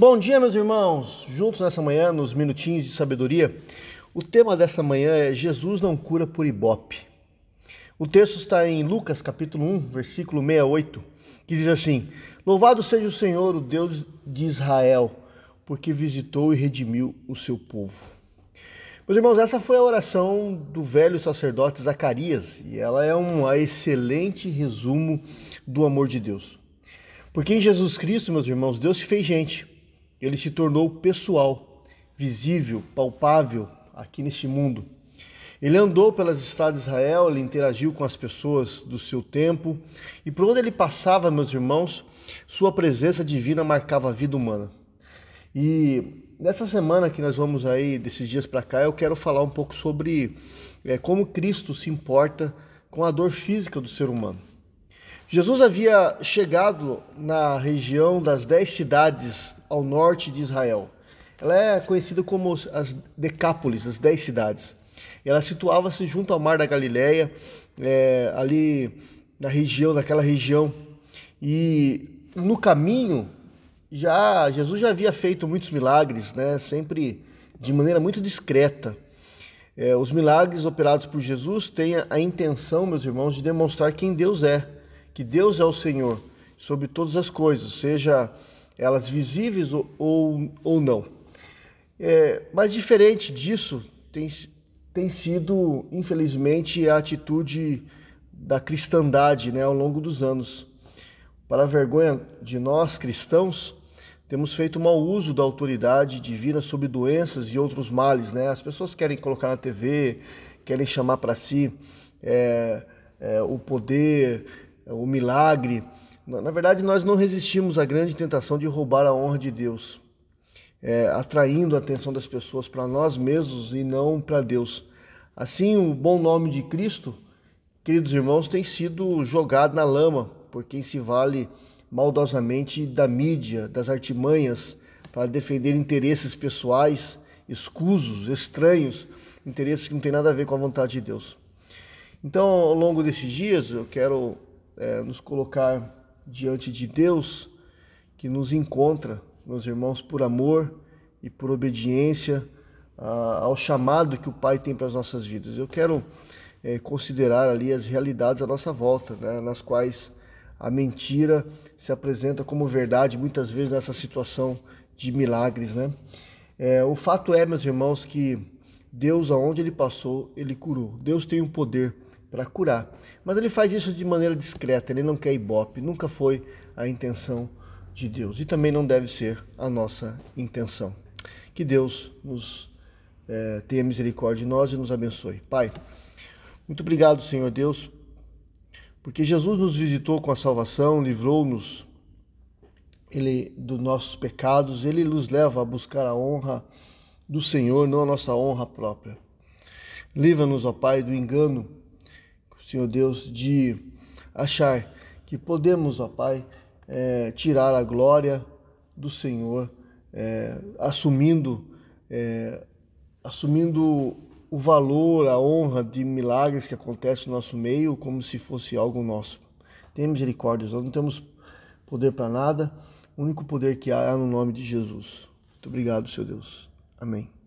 Bom dia, meus irmãos. Juntos nessa manhã, nos minutinhos de sabedoria, o tema dessa manhã é Jesus não cura por ibope. O texto está em Lucas, capítulo 1, versículo 68, que diz assim: Louvado seja o Senhor, o Deus de Israel, porque visitou e redimiu o seu povo. Meus irmãos, essa foi a oração do velho sacerdote Zacarias, e ela é um excelente resumo do amor de Deus. Porque em Jesus Cristo, meus irmãos, Deus se fez gente ele se tornou pessoal, visível, palpável aqui neste mundo. Ele andou pelas estradas de Israel, ele interagiu com as pessoas do seu tempo, e por onde ele passava, meus irmãos, sua presença divina marcava a vida humana. E nessa semana que nós vamos aí, desses dias para cá, eu quero falar um pouco sobre é, como Cristo se importa com a dor física do ser humano. Jesus havia chegado na região das dez cidades ao norte de Israel. Ela é conhecida como as Decápolis, as dez cidades. Ela situava-se junto ao Mar da Galileia, é, ali na região, naquela região. E no caminho, já Jesus já havia feito muitos milagres, né? Sempre de maneira muito discreta. É, os milagres operados por Jesus têm a intenção, meus irmãos, de demonstrar quem Deus é que Deus é o Senhor sobre todas as coisas, seja elas visíveis ou, ou, ou não. É, mas diferente disso tem, tem sido, infelizmente, a atitude da cristandade né, ao longo dos anos. Para a vergonha de nós cristãos, temos feito mau uso da autoridade divina sobre doenças e outros males. Né? As pessoas querem colocar na TV, querem chamar para si é, é, o poder, o milagre. Na verdade, nós não resistimos à grande tentação de roubar a honra de Deus, é, atraindo a atenção das pessoas para nós mesmos e não para Deus. Assim, o bom nome de Cristo, queridos irmãos, tem sido jogado na lama por quem se vale maldosamente da mídia, das artimanhas, para defender interesses pessoais, escusos, estranhos, interesses que não têm nada a ver com a vontade de Deus. Então, ao longo desses dias, eu quero é, nos colocar diante de Deus que nos encontra, meus irmãos, por amor e por obediência ao chamado que o Pai tem para as nossas vidas. Eu quero é, considerar ali as realidades à nossa volta, né, nas quais a mentira se apresenta como verdade muitas vezes nessa situação de milagres, né? É, o fato é, meus irmãos, que Deus, aonde Ele passou, Ele curou. Deus tem o poder para curar. Mas ele faz isso de maneira discreta, ele não quer ibope, nunca foi a intenção de Deus e também não deve ser a nossa intenção. Que Deus nos é, tenha misericórdia de nós e nos abençoe. Pai, muito obrigado, Senhor Deus, porque Jesus nos visitou com a salvação, livrou-nos ele dos nossos pecados, ele nos leva a buscar a honra do Senhor, não a nossa honra própria. Livra-nos, ó Pai, do engano Senhor Deus, de achar que podemos, ó Pai, é, tirar a glória do Senhor, é, assumindo, é, assumindo o valor, a honra de milagres que acontecem no nosso meio como se fosse algo nosso. Tenha misericórdia, nós não temos poder para nada, o único poder que há é no nome de Jesus. Muito obrigado, Senhor Deus. Amém.